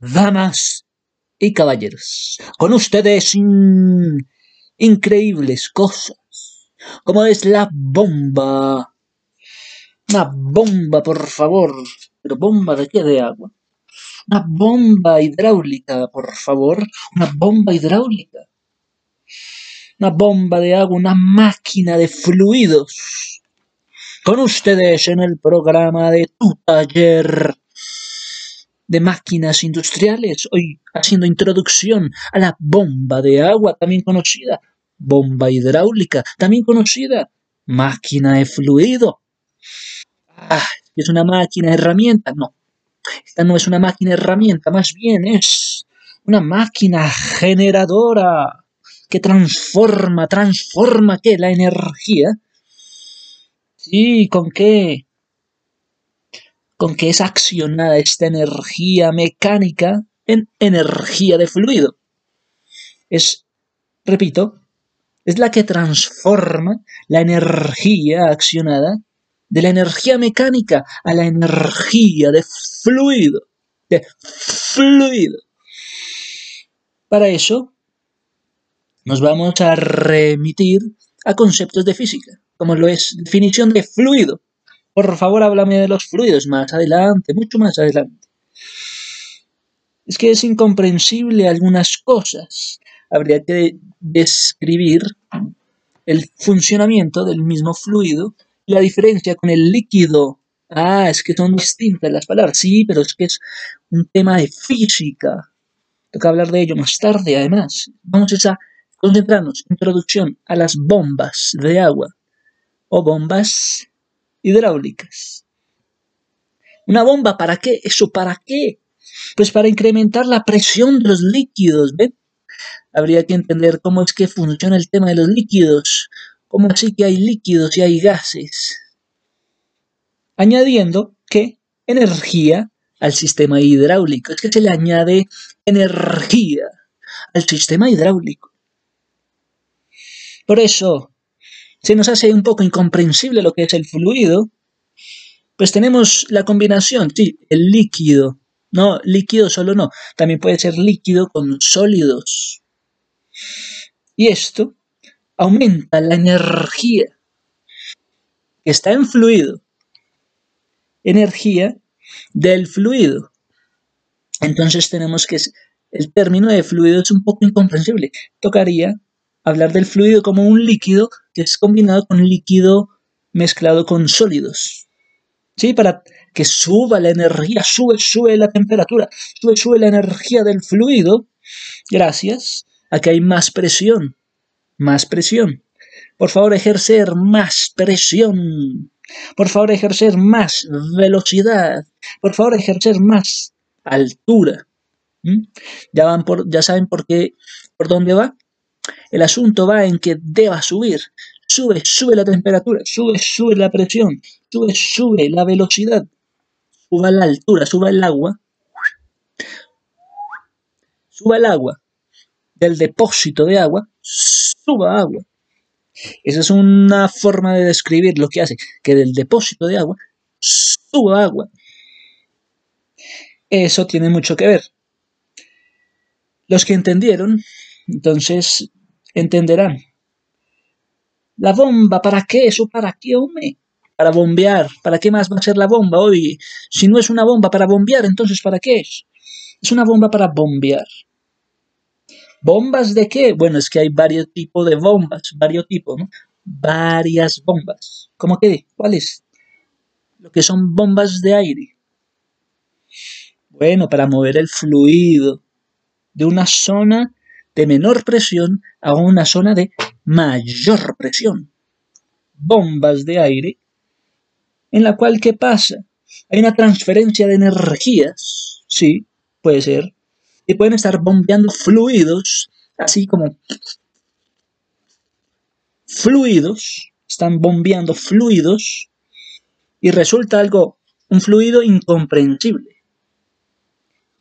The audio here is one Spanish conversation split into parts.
Damas y caballeros, con ustedes increíbles cosas, como es la bomba. Una bomba, por favor. ¿Pero bomba de qué? De agua. Una bomba hidráulica, por favor. Una bomba hidráulica. Una bomba de agua, una máquina de fluidos. Con ustedes en el programa de tu taller de máquinas industriales, hoy haciendo introducción a la bomba de agua, también conocida, bomba hidráulica, también conocida, máquina de fluido. Ah, es una máquina herramienta, no. Esta no es una máquina herramienta, más bien es una máquina generadora que transforma, transforma qué? La energía. Sí, ¿con qué? con que es accionada esta energía mecánica en energía de fluido. Es, repito, es la que transforma la energía accionada de la energía mecánica a la energía de fluido. De fluido. Para eso, nos vamos a remitir a conceptos de física, como lo es definición de fluido. Por favor, háblame de los fluidos más adelante, mucho más adelante. Es que es incomprensible algunas cosas. Habría que describir el funcionamiento del mismo fluido la diferencia con el líquido. Ah, es que son distintas las palabras. Sí, pero es que es un tema de física. Toca hablar de ello más tarde, además. Vamos a concentrarnos. Introducción a las bombas de agua o bombas hidráulicas. ¿Una bomba para qué? ¿Eso para qué? Pues para incrementar la presión de los líquidos. Habría que entender cómo es que funciona el tema de los líquidos, cómo así que hay líquidos y hay gases. Añadiendo que energía al sistema hidráulico, es que se le añade energía al sistema hidráulico. Por eso, se nos hace un poco incomprensible lo que es el fluido, pues tenemos la combinación, sí, el líquido, no, líquido solo no, también puede ser líquido con sólidos. Y esto aumenta la energía que está en fluido, energía del fluido. Entonces tenemos que, el término de fluido es un poco incomprensible. Tocaría hablar del fluido como un líquido que es combinado con líquido mezclado con sólidos. ¿Sí? Para que suba la energía, sube, sube la temperatura, sube, sube la energía del fluido, gracias a que hay más presión, más presión. Por favor, ejercer más presión. Por favor, ejercer más velocidad. Por favor, ejercer más altura. ¿Mm? Ya, van por, ya saben por qué, por dónde va. El asunto va en que deba subir. Sube, sube la temperatura, sube, sube la presión, sube, sube la velocidad, suba la altura, suba el agua, suba el agua del depósito de agua, suba agua. Esa es una forma de describir lo que hace, que del depósito de agua suba agua. Eso tiene mucho que ver. Los que entendieron, entonces entenderán. La bomba, ¿para qué? ¿Eso para qué, hombre? Para bombear. ¿Para qué más va a ser la bomba hoy? Si no es una bomba para bombear, entonces ¿para qué es? Es una bomba para bombear. ¿Bombas de qué? Bueno, es que hay varios tipos de bombas, varios tipos, ¿no? Varias bombas. ¿Cómo que? ¿Cuáles? Lo que son bombas de aire. Bueno, para mover el fluido de una zona de menor presión a una zona de mayor presión. Bombas de aire en la cual ¿qué pasa? Hay una transferencia de energías, sí, puede ser, y pueden estar bombeando fluidos, así como fluidos, están bombeando fluidos, y resulta algo, un fluido incomprensible.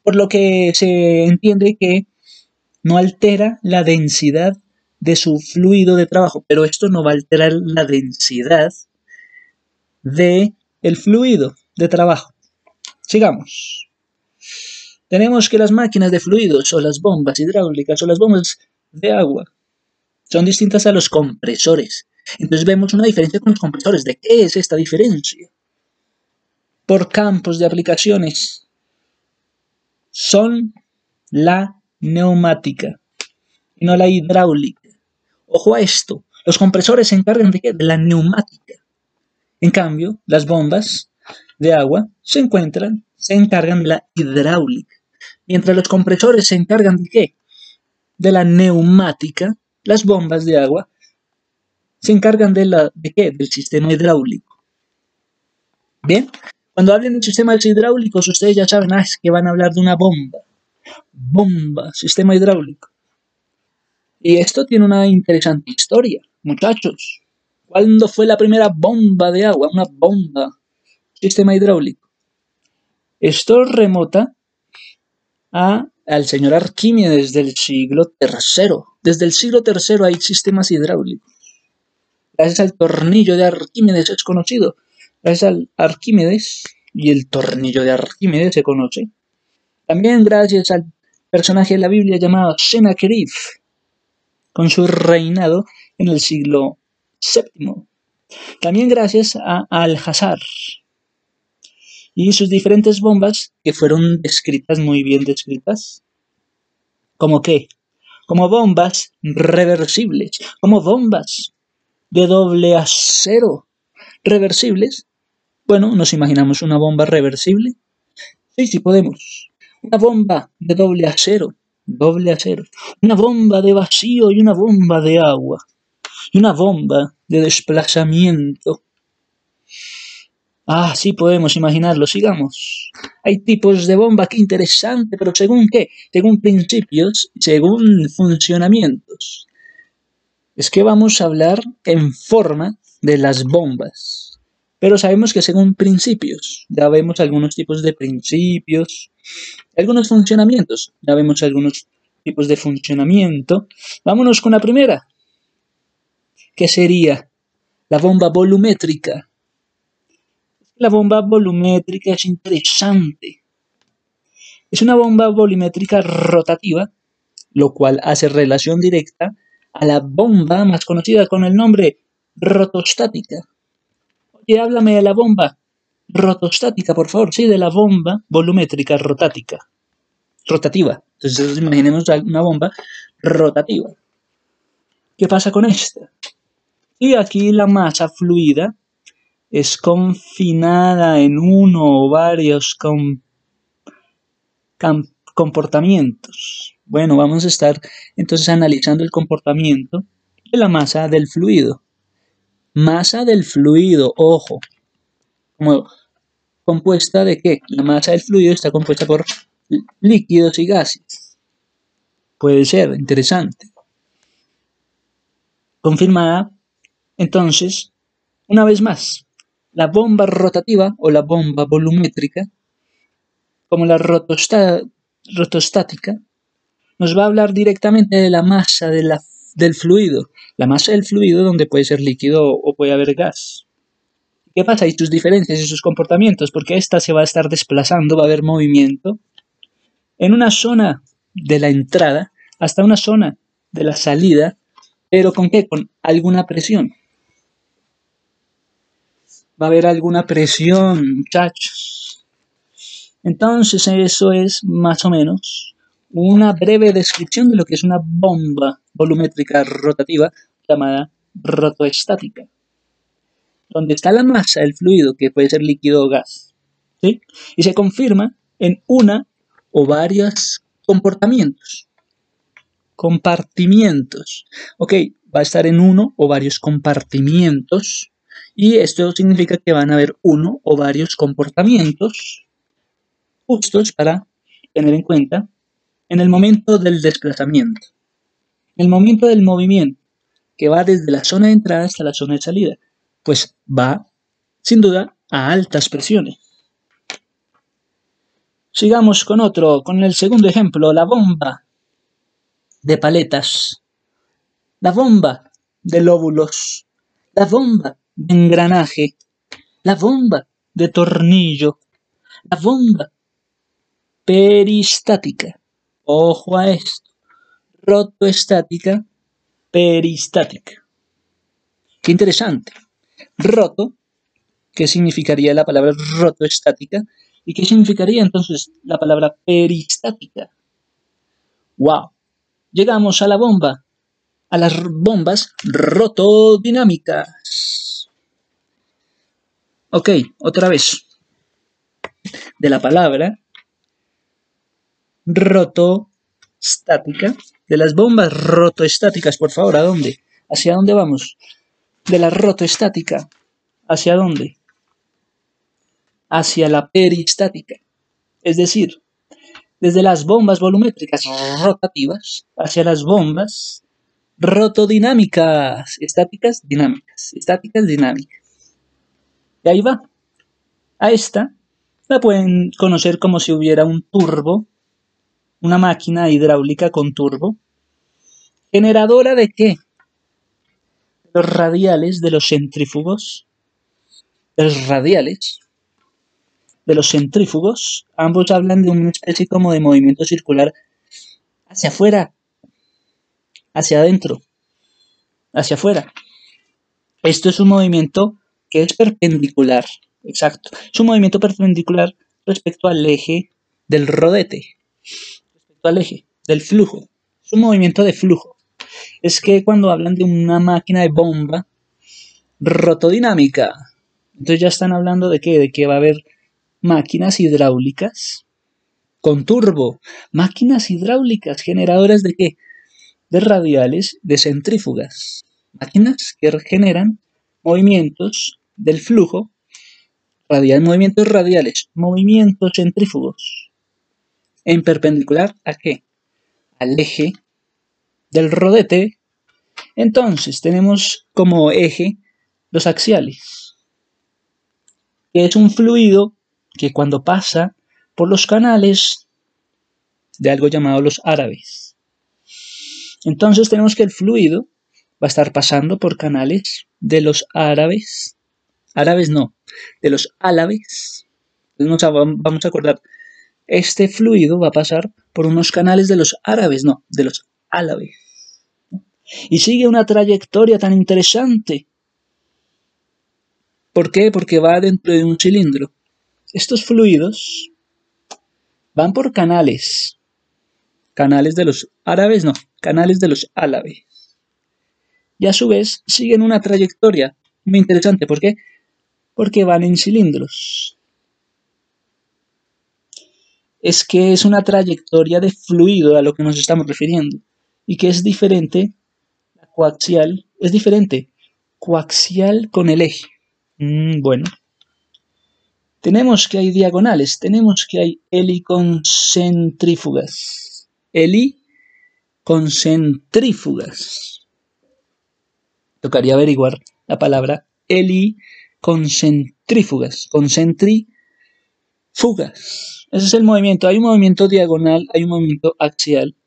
Por lo que se entiende que no altera la densidad de su fluido de trabajo, pero esto no va a alterar la densidad de el fluido de trabajo. Sigamos. Tenemos que las máquinas de fluidos o las bombas hidráulicas o las bombas de agua son distintas a los compresores. Entonces vemos una diferencia con los compresores. ¿De qué es esta diferencia? Por campos de aplicaciones. Son la neumática y no la hidráulica. Ojo a esto. Los compresores se encargan de, qué? de la neumática. En cambio, las bombas de agua se encuentran, se encargan de la hidráulica. Mientras los compresores se encargan de qué? De la neumática, las bombas de agua se encargan de la de qué? Del sistema hidráulico. Bien, cuando hablen de sistemas hidráulicos, ustedes ya saben ah, es que van a hablar de una bomba. Bomba, sistema hidráulico. Y esto tiene una interesante historia, muchachos. ¿Cuándo fue la primera bomba de agua? Una bomba. Sistema hidráulico. Esto remota al señor Arquímedes del siglo III. Desde el siglo III hay sistemas hidráulicos. Gracias al tornillo de Arquímedes es conocido. Gracias al Arquímedes y el tornillo de Arquímedes se conoce. También gracias al personaje de la Biblia llamado Sennacherib, con su reinado en el siglo VII. También gracias a Al-Hazar y sus diferentes bombas que fueron descritas muy bien descritas. ¿Como qué? Como bombas reversibles, como bombas de doble acero reversibles. Bueno, nos imaginamos una bomba reversible. Sí, sí podemos. Una bomba de doble acero, doble acero. Una bomba de vacío y una bomba de agua y una bomba de desplazamiento. Ah, sí podemos imaginarlo, sigamos. Hay tipos de bomba, qué interesante, pero según qué? Según principios, según funcionamientos. Es que vamos a hablar en forma de las bombas. Pero sabemos que según principios, ya vemos algunos tipos de principios, algunos funcionamientos, ya vemos algunos tipos de funcionamiento. Vámonos con la primera, ¿Qué sería la bomba volumétrica. La bomba volumétrica es interesante. Es una bomba volumétrica rotativa, lo cual hace relación directa a la bomba más conocida con el nombre rotostática. Oye, háblame de la bomba rotostática, por favor. Sí, de la bomba volumétrica rotática. Rotativa. Entonces imaginemos una bomba rotativa. ¿Qué pasa con esta? Y aquí la masa fluida es confinada en uno o varios comportamientos. Bueno, vamos a estar entonces analizando el comportamiento de la masa del fluido. Masa del fluido, ojo, como compuesta de qué? La masa del fluido está compuesta por líquidos y gases. Puede ser interesante. Confirmada entonces, una vez más, la bomba rotativa o la bomba volumétrica, como la rotostática, nos va a hablar directamente de la masa del fluido, la masa del fluido donde puede ser líquido o puede haber gas. ¿Qué pasa? Y sus diferencias y sus comportamientos, porque ésta se va a estar desplazando, va a haber movimiento en una zona de la entrada hasta una zona de la salida, pero ¿con qué? Con alguna presión va a haber alguna presión, muchachos. Entonces eso es más o menos una breve descripción de lo que es una bomba volumétrica rotativa llamada rotoestática, donde está la masa del fluido, que puede ser líquido o gas, ¿sí? y se confirma en una o varios comportamientos. Compartimientos. Ok, va a estar en uno o varios compartimientos y esto significa que van a haber uno o varios comportamientos justos para tener en cuenta en el momento del desplazamiento. El momento del movimiento, que va desde la zona de entrada hasta la zona de salida, pues va, sin duda, a altas presiones. Sigamos con otro, con el segundo ejemplo, la bomba de paletas, la bomba de lóbulos, la bomba de engranaje, la bomba de tornillo, la bomba peristática. Ojo a esto. Rotoestática, peristática. Qué interesante. Roto, ¿qué significaría la palabra rotoestática? ¿Y qué significaría entonces la palabra peristática? ¡Wow! Llegamos a la bomba, a las bombas rotodinámicas. Ok, otra vez. De la palabra rotoestática, de las bombas rotoestáticas, por favor, ¿a dónde? ¿Hacia dónde vamos? De la rotoestática, ¿hacia dónde? Hacia la peristática. Es decir, desde las bombas volumétricas rotativas hacia las bombas rotodinámicas, estáticas, dinámicas, estáticas, dinámicas. Ahí va. A esta la pueden conocer como si hubiera un turbo, una máquina hidráulica con turbo. ¿Generadora de qué? Los radiales de los centrífugos. De los radiales de los centrífugos, ambos hablan de una especie como de movimiento circular hacia afuera, hacia adentro, hacia afuera. Esto es un movimiento que es perpendicular, exacto. Es un movimiento perpendicular respecto al eje del rodete, respecto al eje del flujo. Es un movimiento de flujo. Es que cuando hablan de una máquina de bomba rotodinámica, entonces ya están hablando de qué, de que va a haber máquinas hidráulicas con turbo, máquinas hidráulicas generadoras de qué? De radiales de centrífugas, máquinas que generan movimientos del flujo, radial, movimientos radiales, movimientos centrífugos, en perpendicular a qué? Al eje del rodete. Entonces tenemos como eje los axiales, que es un fluido que cuando pasa por los canales de algo llamado los árabes. Entonces tenemos que el fluido va a estar pasando por canales de los árabes. Árabes no, de los álabes. vamos a acordar, este fluido va a pasar por unos canales de los árabes, no, de los álabes. Y sigue una trayectoria tan interesante. ¿Por qué? Porque va dentro de un cilindro. Estos fluidos van por canales. Canales de los árabes, no, canales de los álabes. Y a su vez siguen una trayectoria muy interesante. ¿Por qué? Porque van en cilindros. Es que es una trayectoria de fluido a lo que nos estamos refiriendo. Y que es diferente, la coaxial, es diferente. Coaxial con el eje. Mm, bueno, tenemos que hay diagonales, tenemos que hay heliconcentrífugas. Heliconcentrífugas. Tocaría averiguar la palabra heliconcentrífugas. Concentrífugas. Ese es el movimiento. Hay un movimiento diagonal, hay un movimiento axial.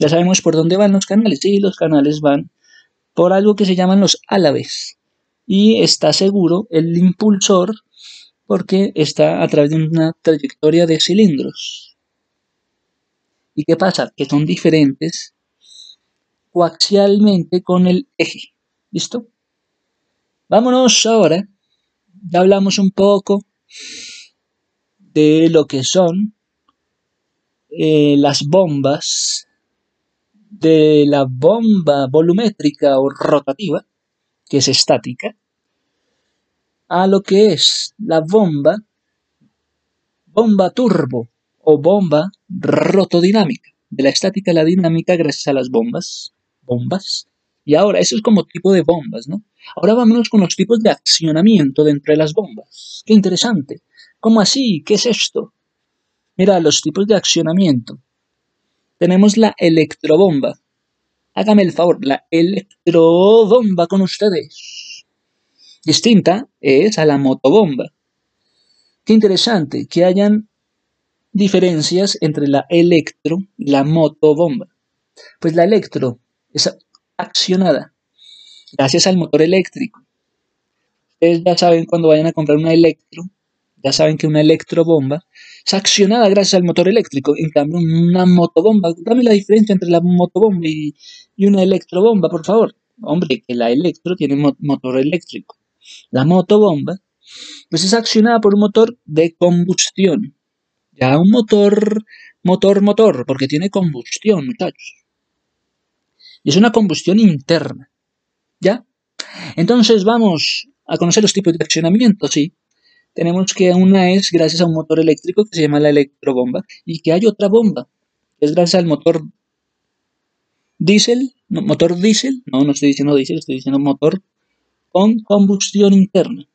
Ya sabemos por dónde van los canales. Sí, los canales van por algo que se llaman los álabes. Y está seguro el impulsor porque está a través de una trayectoria de cilindros. ¿Y qué pasa? Que son diferentes coaxialmente con el eje. ¿Listo? Vámonos ahora. Ya hablamos un poco de lo que son eh, las bombas de la bomba volumétrica o rotativa, que es estática, a lo que es la bomba, bomba turbo o bomba rotodinámica, de la estática a la dinámica gracias a las bombas, bombas. Y ahora, eso es como tipo de bombas, ¿no? Ahora vámonos con los tipos de accionamiento dentro de las bombas. Qué interesante. ¿Cómo así? ¿Qué es esto? Mira, los tipos de accionamiento. Tenemos la electrobomba. Hágame el favor, la electrobomba con ustedes distinta es a la motobomba. Qué interesante que hayan diferencias entre la electro y la motobomba. Pues la electro es accionada gracias al motor eléctrico. Ustedes ya saben cuando vayan a comprar una electro, ya saben que una electrobomba es accionada gracias al motor eléctrico. En cambio, una motobomba, dame la diferencia entre la motobomba y, una electrobomba, por favor. Hombre, que la electro tiene motor eléctrico. La motobomba, pues es accionada por un motor de combustión. Ya un motor, motor, motor, porque tiene combustión, muchachos. Y es una combustión interna. ¿Ya? Entonces vamos a conocer los tipos de accionamiento, sí tenemos que una es gracias a un motor eléctrico que se llama la electrobomba y que hay otra bomba, que es gracias al motor diésel, motor diésel, no, no estoy diciendo diésel, estoy diciendo motor con combustión interna,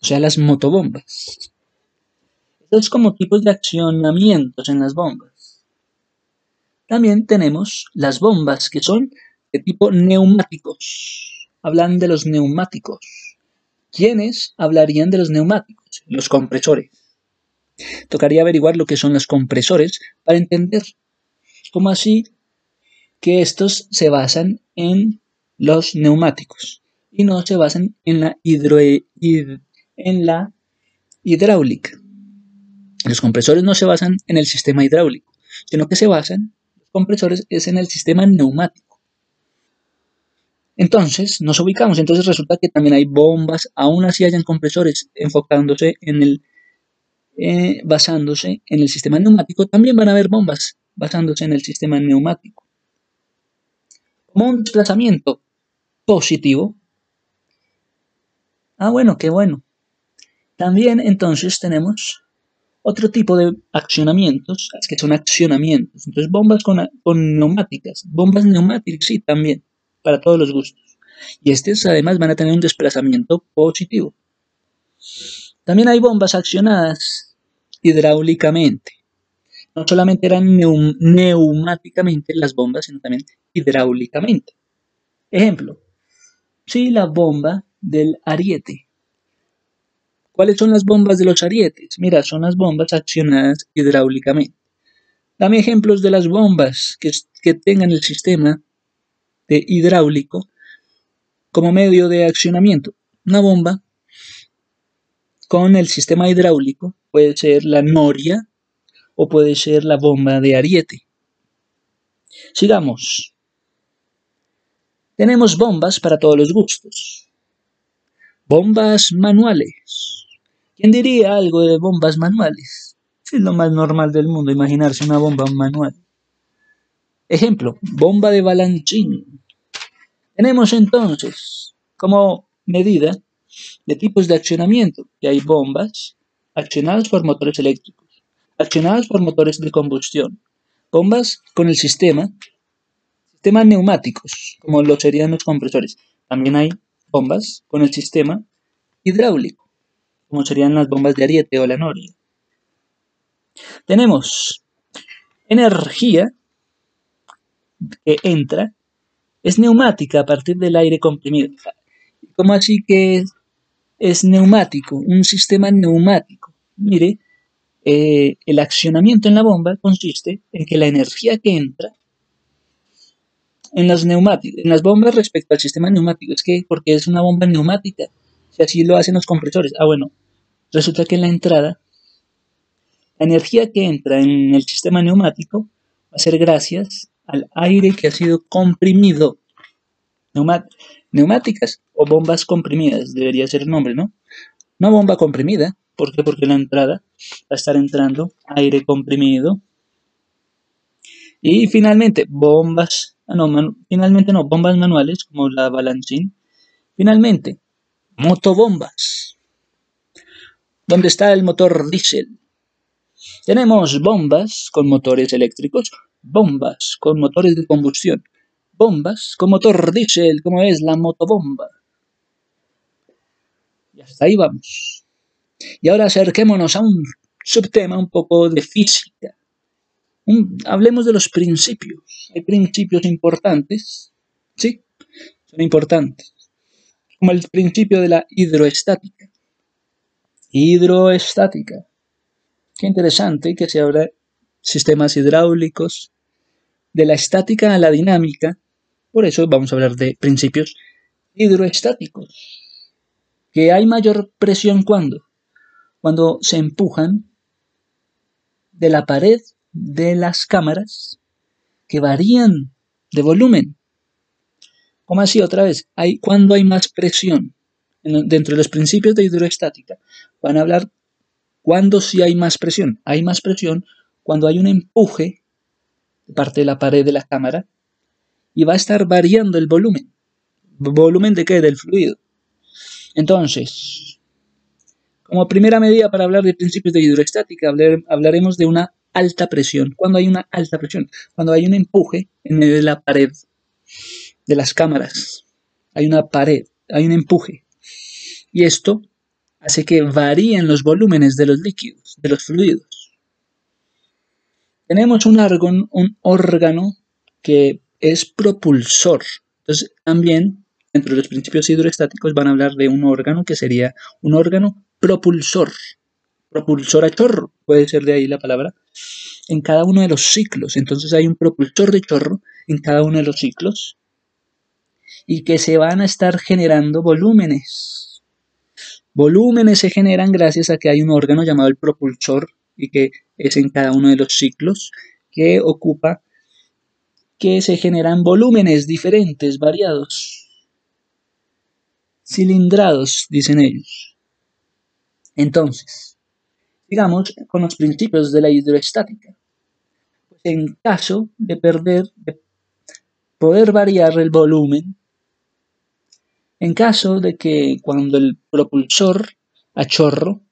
o sea, las motobombas. Estos como tipos de accionamientos en las bombas. También tenemos las bombas que son de tipo neumáticos. Hablan de los neumáticos. ¿Quiénes hablarían de los neumáticos? los compresores. Tocaría averiguar lo que son los compresores para entender cómo así que estos se basan en los neumáticos y no se basan en la, en la hidráulica. Los compresores no se basan en el sistema hidráulico, sino que se basan, compresores es en el sistema neumático. Entonces nos ubicamos, entonces resulta que también hay bombas, aún así hayan compresores enfocándose en el, eh, basándose en el sistema neumático, también van a haber bombas basándose en el sistema neumático. Como un desplazamiento positivo. Ah, bueno, qué bueno. También entonces tenemos otro tipo de accionamientos, que son accionamientos. Entonces, bombas con, con neumáticas, bombas neumáticas, sí, también para todos los gustos. Y estos además van a tener un desplazamiento positivo. También hay bombas accionadas hidráulicamente. No solamente eran neumáticamente las bombas, sino también hidráulicamente. Ejemplo, sí, la bomba del ariete. ¿Cuáles son las bombas de los arietes? Mira, son las bombas accionadas hidráulicamente. Dame ejemplos de las bombas que, tengan el sistema hidráulico como medio de accionamiento. Una bomba con el sistema hidráulico puede ser la noria o puede ser la bomba de ariete. Sigamos. Tenemos bombas para todos los gustos. Bombas manuales. ¿Quién diría algo de bombas manuales? Es lo más normal del mundo imaginarse una bomba manual. Ejemplo, bomba de Balanchín. Tenemos entonces como medida de tipos de accionamiento que hay bombas accionadas por motores eléctricos, accionadas por motores de combustión, bombas con el sistema, sistemas neumáticos, como lo serían los compresores. También hay bombas con el sistema hidráulico, como serían las bombas de ariete o la noria. Tenemos energía que entra es neumática a partir del aire comprimido. ¿Cómo así que es, neumático? Un sistema neumático. Mire, eh, el accionamiento en la bomba consiste en que la energía que entra en las neumáticos, en las bombas respecto al sistema neumático, es que porque es una bomba neumática, si así lo hacen los compresores. Ah, bueno, resulta que en la entrada, la energía que entra en el sistema neumático va a ser gracias al aire que ha sido comprimido. neumáticas o bombas comprimidas, debería ser el nombre, ¿no? Una bomba comprimida, ¿por qué? Porque la entrada va a estar entrando aire comprimido. Y finalmente, bombas, ah, no, finalmente no, bombas manuales como la balancín. Finalmente, motobombas. ¿Dónde está el motor diésel? Tenemos bombas con motores eléctricos bombas con motores de combustión, bombas con motor diésel, como es la motobomba. Y hasta ahí vamos. Y ahora acerquémonos a un subtema un poco de física. hablemos de los principios. Hay principios importantes, ¿sí? Son importantes. Como el principio de la hidroestática. Hidroestática. Qué interesante que se habla sistemas hidráulicos, de la estática a la dinámica, por eso vamos a hablar de principios hidroestáticos. Que hay mayor presión cuando? Cuando se empujan de la pared de las cámaras que varían de volumen. ¿Cómo así otra vez? Hay, cuando hay más presión. dentro de los principios de hidroestática van a hablar cuando sí hay más presión. Hay más presión cuando hay un empuje de parte de la pared de la cámara y va a estar variando el volumen. ¿Volumen de qué? Del fluido. Entonces, como primera medida para hablar de principios de hidroestática, hablaremos de una alta presión. Cuando hay una alta presión, cuando hay un empuje en medio de la pared de las cámaras, hay una pared, hay un empuje. Y esto hace que varíen los volúmenes de los líquidos, de los fluidos. Tenemos un, un órgano que es propulsor. Entonces, también, dentro de los principios hidroestáticos, van a hablar de un órgano que sería un órgano propulsor, propulsor a chorro, puede ser de ahí la palabra, en cada uno de los ciclos. Entonces hay un propulsor de chorro en cada uno de los ciclos y que se van a estar generando volúmenes. Volúmenes se generan gracias a que hay un órgano llamado el propulsor y que es en cada uno de los ciclos que ocupa que se generan volúmenes diferentes, variados, cilindrados, dicen ellos. Entonces, digamos con los principios de la hidroestática. Pues en caso de perder, de poder variar el volumen, en caso de que cuando el propulsor a chorro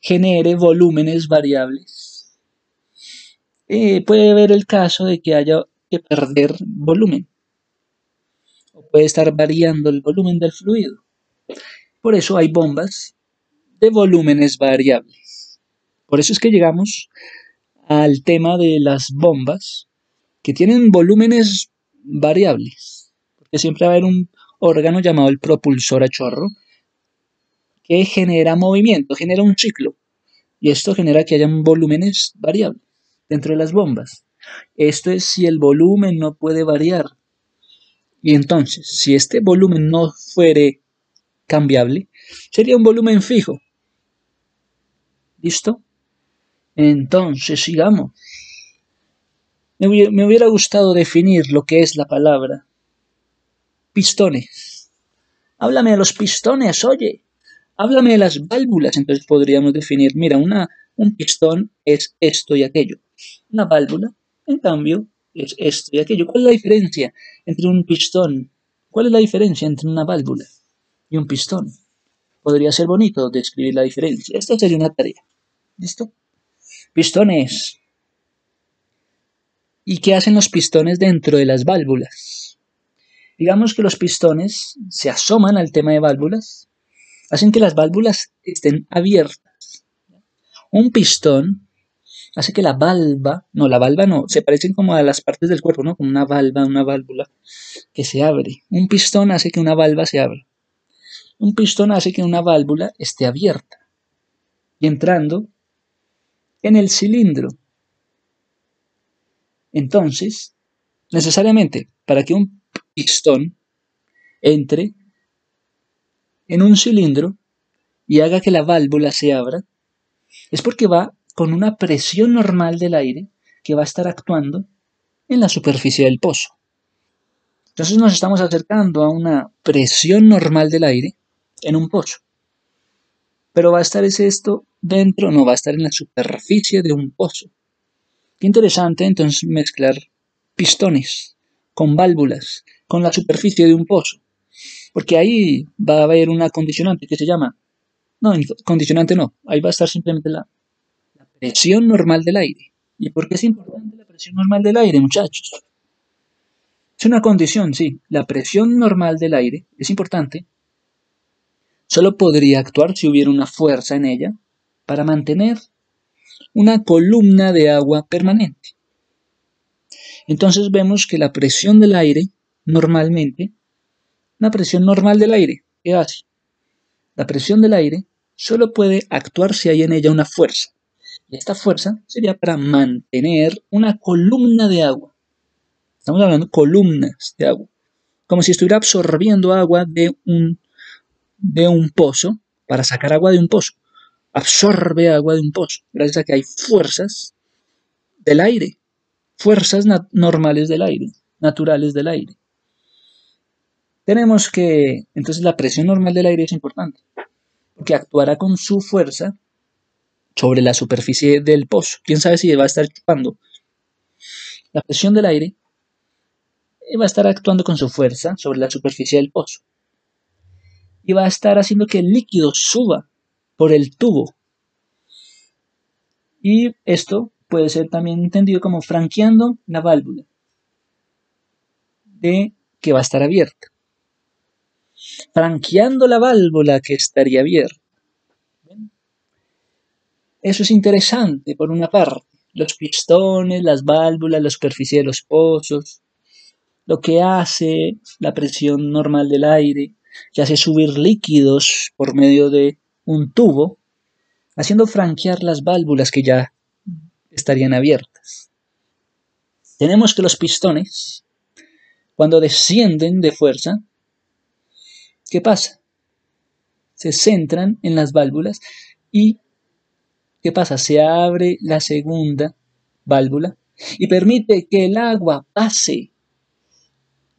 genere volúmenes variables, eh, puede haber el caso de que haya que perder volumen o puede estar variando el volumen del fluido. Por eso hay bombas de volúmenes variables. Por eso es que llegamos al tema de las bombas que tienen volúmenes variables. Porque siempre va a haber un órgano llamado el propulsor a chorro que genera movimiento, genera un ciclo. Y esto genera que hayan volúmenes variables dentro de las bombas. Esto es si el volumen no puede variar. Y entonces, si este volumen no fuere cambiable, sería un volumen fijo. ¿Listo? Entonces, sigamos. Me, hubiera gustado definir lo que es la palabra pistones. Háblame de los pistones, oye. Háblame de las válvulas. Entonces podríamos definir, mira, una, un pistón es esto y aquello. Una válvula, en cambio, es esto y aquello. ¿Cuál es la diferencia entre un pistón? ¿Cuál es la diferencia entre una válvula y un pistón? Podría ser bonito describir la diferencia. Esta sería una tarea. ¿Listo? Pistones. ¿Y qué hacen los pistones dentro de las válvulas? Digamos que los pistones se asoman al tema de válvulas, hacen que las válvulas estén abiertas. Un pistón hace que la valva, no, la valva no, se parecen como a las partes del cuerpo, ¿no? Como una valva, una válvula que se abre. Un pistón hace que una valva se abra. Un pistón hace que una válvula esté abierta y entrando en el cilindro. Entonces, necesariamente, para que un pistón entre en un cilindro y haga que la válvula se abra, es porque va con una presión normal del aire que va a estar actuando en la superficie del pozo. Entonces nos estamos acercando a una presión normal del aire en un pozo. Pero va a estar esto dentro, no va a estar en la superficie de un pozo. Qué interesante entonces mezclar pistones con válvulas, con la superficie de un pozo. Porque ahí va a haber una condicionante que se llama, no, condicionante no, ahí va a estar simplemente la, la presión normal del aire. ¿Y por qué es importante la presión normal del aire, muchachos? Es una condición, sí, la presión normal del aire es importante. Solo podría actuar si hubiera una fuerza en ella para mantener una columna de agua permanente. Entonces vemos que la presión del aire, normalmente, una presión normal del aire, ¿qué hace? La presión del aire solo puede actuar si hay en ella una fuerza. Y esta fuerza sería para mantener una columna de agua. Estamos hablando de columnas de agua. Como si estuviera absorbiendo agua de un, de un pozo para sacar agua de un pozo. Absorbe agua de un pozo. Gracias a que hay fuerzas del aire. Fuerzas normales del aire. Naturales del aire. Tenemos que, entonces la presión normal del aire es importante. Porque actuará con su fuerza sobre la superficie del pozo. ¿Quién sabe si va a estar chupando? La presión del aire va a estar actuando con su fuerza sobre la superficie del pozo. Y va a estar haciendo que el líquido suba por el tubo. Y esto puede ser también entendido como franqueando la válvula de que va a estar abierta. Franqueando la válvula que estaría abierta. Eso es interesante por una parte. Los pistones, las válvulas, la superficie de los pozos, lo que hace la presión normal del aire, que hace subir líquidos por medio de un tubo, haciendo franquear las válvulas que ya estarían abiertas. Tenemos que los pistones, cuando descienden de fuerza, ¿qué pasa? Se centran en las válvulas y ¿qué pasa? Se abre la segunda válvula y permite que el agua pase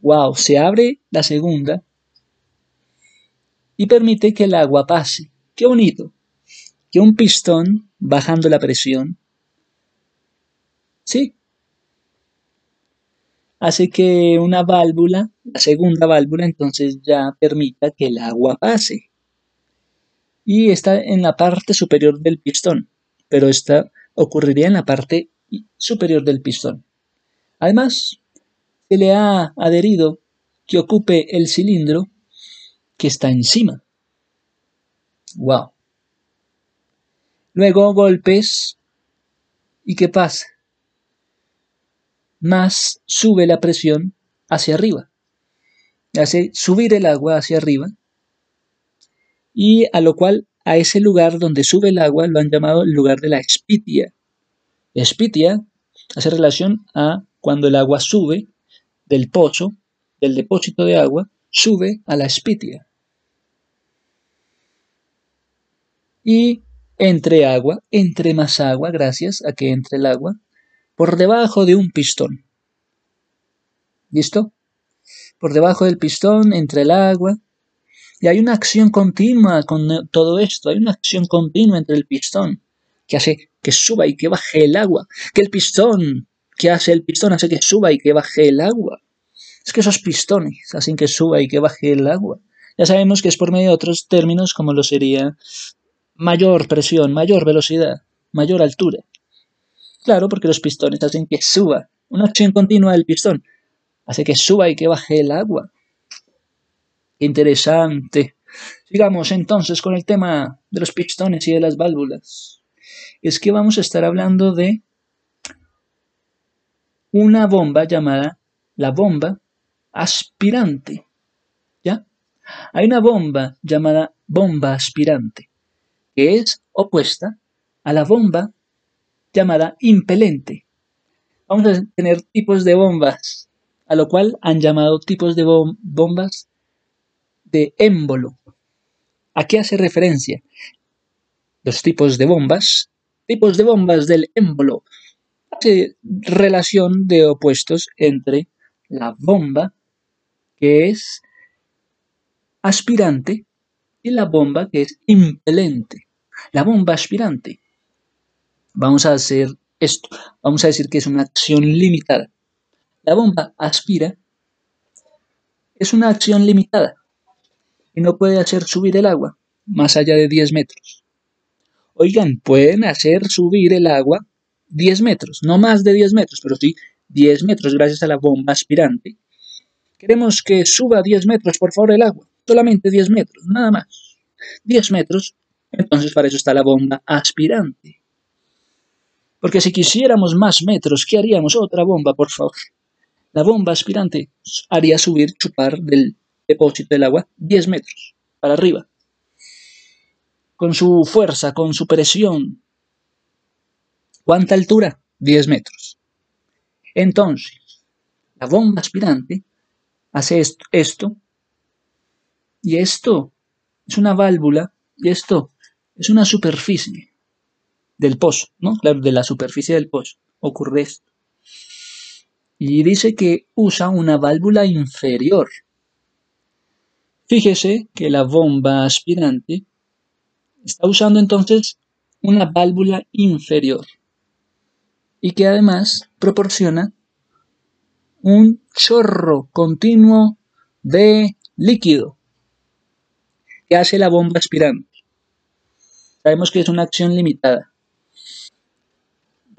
Wow, se abre la segunda y permite que el agua pase. Qué bonito. Que un pistón bajando la presión. Sí. Hace que una válvula, la segunda válvula, entonces ya permita que el agua pase. Y está en la parte superior del pistón, pero esta ocurriría en la parte superior del pistón. Además, que le ha adherido que ocupe el cilindro que está encima. Wow. Luego golpes y ¿qué pasa? Más sube la presión hacia arriba. Hace subir el agua hacia arriba y a lo cual a ese lugar donde sube el agua lo han llamado el lugar de la espitia. Espitia hace relación a cuando el agua sube del pozo, del depósito de agua, sube a la espitia. Y entre agua, entre más agua, gracias a que entre el agua, por debajo de un pistón. ¿Listo? Por debajo del pistón, entre el agua. Y hay una acción continua con todo esto, hay una acción continua entre el pistón que hace que suba y que baje el agua, que el pistón que hace el pistón hace que suba y que baje el agua. Es que esos pistones hacen que suba y que baje el agua. Ya sabemos que es por medio de otros términos como lo sería mayor presión, mayor velocidad, mayor altura. Claro, porque los pistones hacen que suba. Una acción continua del pistón hace que suba y que baje el agua. Interesante. Sigamos entonces con el tema de los pistones y de las válvulas. Es que vamos a estar hablando de una bomba llamada la bomba aspirante. ¿Ya? Hay una bomba llamada bomba aspirante, que es opuesta a la bomba llamada impelente. Vamos a tener tipos de bombas, a lo cual han llamado tipos de bombas de émbolo. ¿A qué hace referencia? Los tipos de bombas, tipos de bombas del émbolo, hace relación de opuestos entre la bomba, que es aspirante, y la bomba, que es impelente. La bomba aspirante. Vamos a hacer esto. Vamos a decir que es una acción limitada. La bomba aspira es una acción limitada y no puede hacer subir el agua más allá de 10 metros. Oigan, pueden hacer subir el agua 10 metros, no más de 10 metros, pero sí 10 metros gracias a la bomba aspirante. Queremos que suba 10 metros, por favor, el agua. Solamente 10 metros, nada más. 10 metros. Entonces para eso está la bomba aspirante. Porque si quisiéramos más metros, ¿qué haríamos? Otra bomba, por favor. La bomba aspirante haría subir, chupar del depósito del agua 10 metros para arriba. Con su fuerza, con su presión. ¿Cuánta altura? 10 metros. Entonces, La bomba aspirante hace esto, esto y esto es una válvula y esto es una superficie del pozo, ¿no? Claro, de la superficie del pozo ocurre esto. Y dice que usa una válvula inferior. Fíjese que la bomba aspirante está usando entonces una válvula inferior y que además proporciona un chorro continuo de líquido que hace la bomba aspirante. Sabemos que es una acción limitada.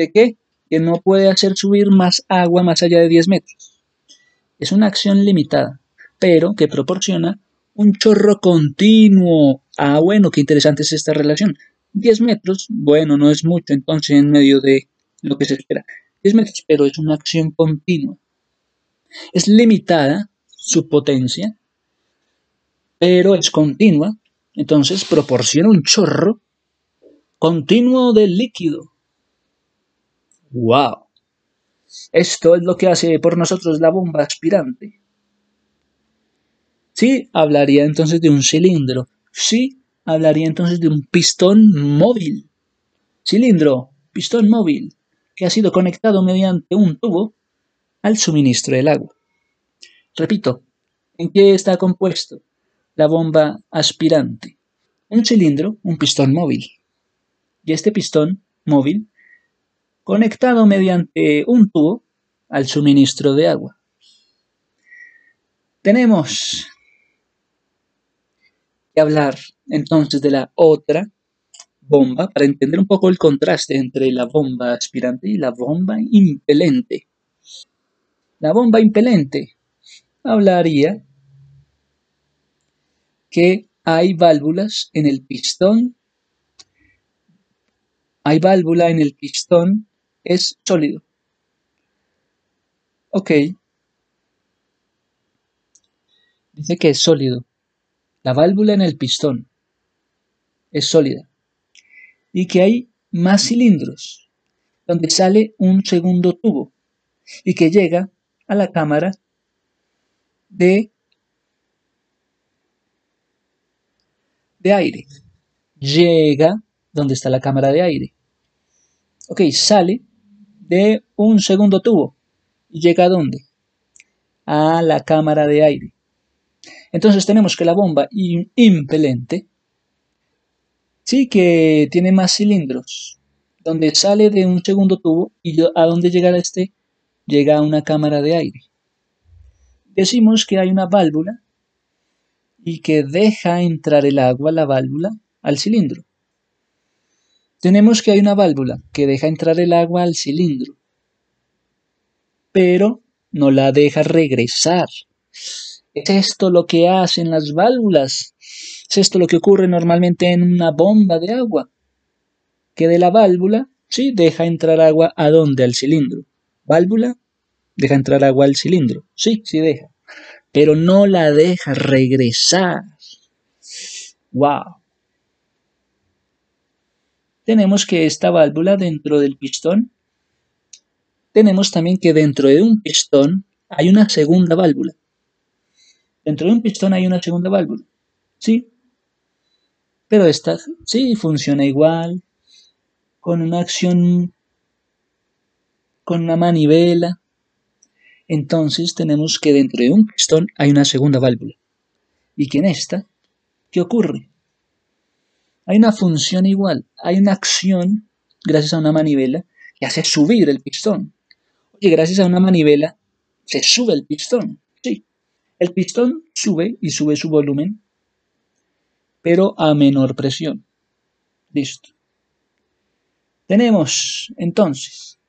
¿De qué? Que no puede hacer subir más agua más allá de 10 metros. Es una acción limitada, pero que proporciona un chorro continuo. Ah, bueno, qué interesante es esta relación. 10 metros, bueno, no es mucho entonces en medio de lo que se espera. 10 metros, pero es una acción continua. Es limitada su potencia, pero es continua, entonces proporciona un chorro continuo de líquido. ¡Wow! Esto es lo que hace por nosotros la bomba aspirante. Sí, hablaría entonces de un cilindro. Sí, hablaría entonces de un pistón móvil. Cilindro, pistón móvil, que ha sido conectado mediante un tubo al suministro del agua. Repito, ¿en qué está compuesto la bomba aspirante? Un cilindro, un pistón móvil. Y este pistón móvil conectado mediante un tubo al suministro de agua. Tenemos que hablar entonces de la otra bomba para entender un poco el contraste entre la bomba aspirante y la bomba impelente. La bomba impelente hablaría que hay válvulas en el pistón, hay válvula en el pistón, es sólido. Ok. Dice que es sólido. La válvula en el pistón es sólida. Y que hay más cilindros, donde sale un segundo tubo y que llega a la cámara de, de aire. Llega donde está la cámara de aire. Ok, sale de un segundo tubo llega a dónde? A la cámara de aire. Entonces tenemos que la bomba impelente sí que tiene más cilindros, donde sale de un segundo tubo y a dónde llega este, llega a una cámara de aire. Decimos que hay una válvula y que deja entrar el agua, la válvula, al cilindro. Tenemos que hay una válvula que deja entrar el agua al cilindro, pero no la deja regresar. Es esto lo que hacen las válvulas. Es esto lo que ocurre normalmente en una bomba de agua. Que de la válvula, sí, deja entrar agua a dónde? Al cilindro. Válvula, deja entrar agua al cilindro. Sí, sí deja. Pero no la deja regresar. ¡Wow! Tenemos que esta válvula dentro del pistón. Tenemos también que dentro de un pistón hay una segunda válvula. Dentro de un pistón hay una segunda válvula. Sí. Pero esta sí funciona igual. Con una acción. Con una manivela. Entonces tenemos que dentro de un pistón hay una segunda válvula. Y que en esta, ¿qué ocurre? Hay una función igual. Hay una acción, gracias a una manivela, que hace subir el pistón. Oye, gracias a una manivela se sube el pistón. El pistón sube y sube su volumen, pero a menor presión. Listo. Tenemos entonces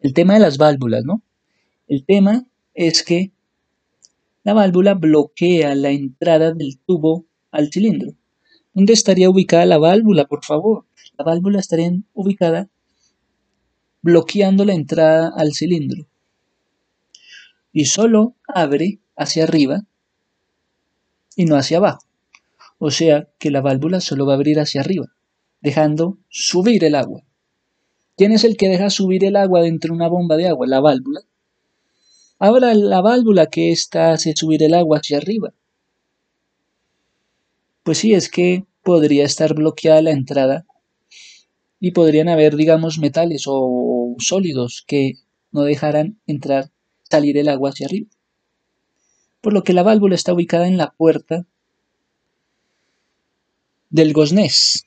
el tema de las válvulas, ¿no? El tema es que la válvula bloquea la entrada del tubo al cilindro. ¿Dónde estaría ubicada la válvula, por favor? La válvula estaría ubicada bloqueando la entrada al cilindro. Y solo abre hacia arriba y no hacia abajo. O sea que la válvula solo va a abrir hacia arriba, dejando subir el agua. ¿Quién es el que deja subir el agua dentro de una bomba de agua? La válvula. Ahora la válvula que esta hace subir el agua hacia arriba. Pues sí, es que podría estar bloqueada la entrada y podrían haber, digamos, metales o sólidos que no dejaran entrar, salir el agua hacia arriba. Por lo que la válvula está ubicada en la puerta del gosnés.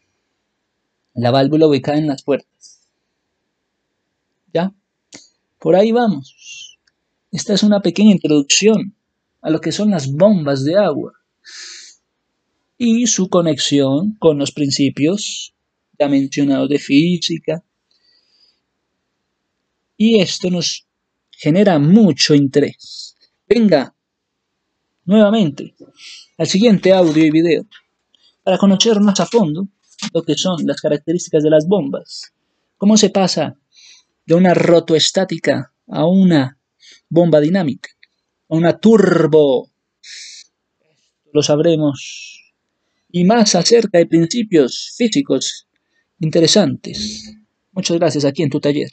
La válvula ubicada en las puertas. ¿Ya? Por ahí vamos. Esta es una pequeña introducción a lo que son las bombas de agua y su conexión con los principios ya mencionados de física. Y esto nos genera mucho interés. Venga, nuevamente, al siguiente audio y video, para conocer más a fondo lo que son las características de las bombas, cómo se pasa de una rotoestática a una bomba dinámica, a una turbo. Lo sabremos y más acerca de principios físicos interesantes. Muchas gracias aquí en tu taller.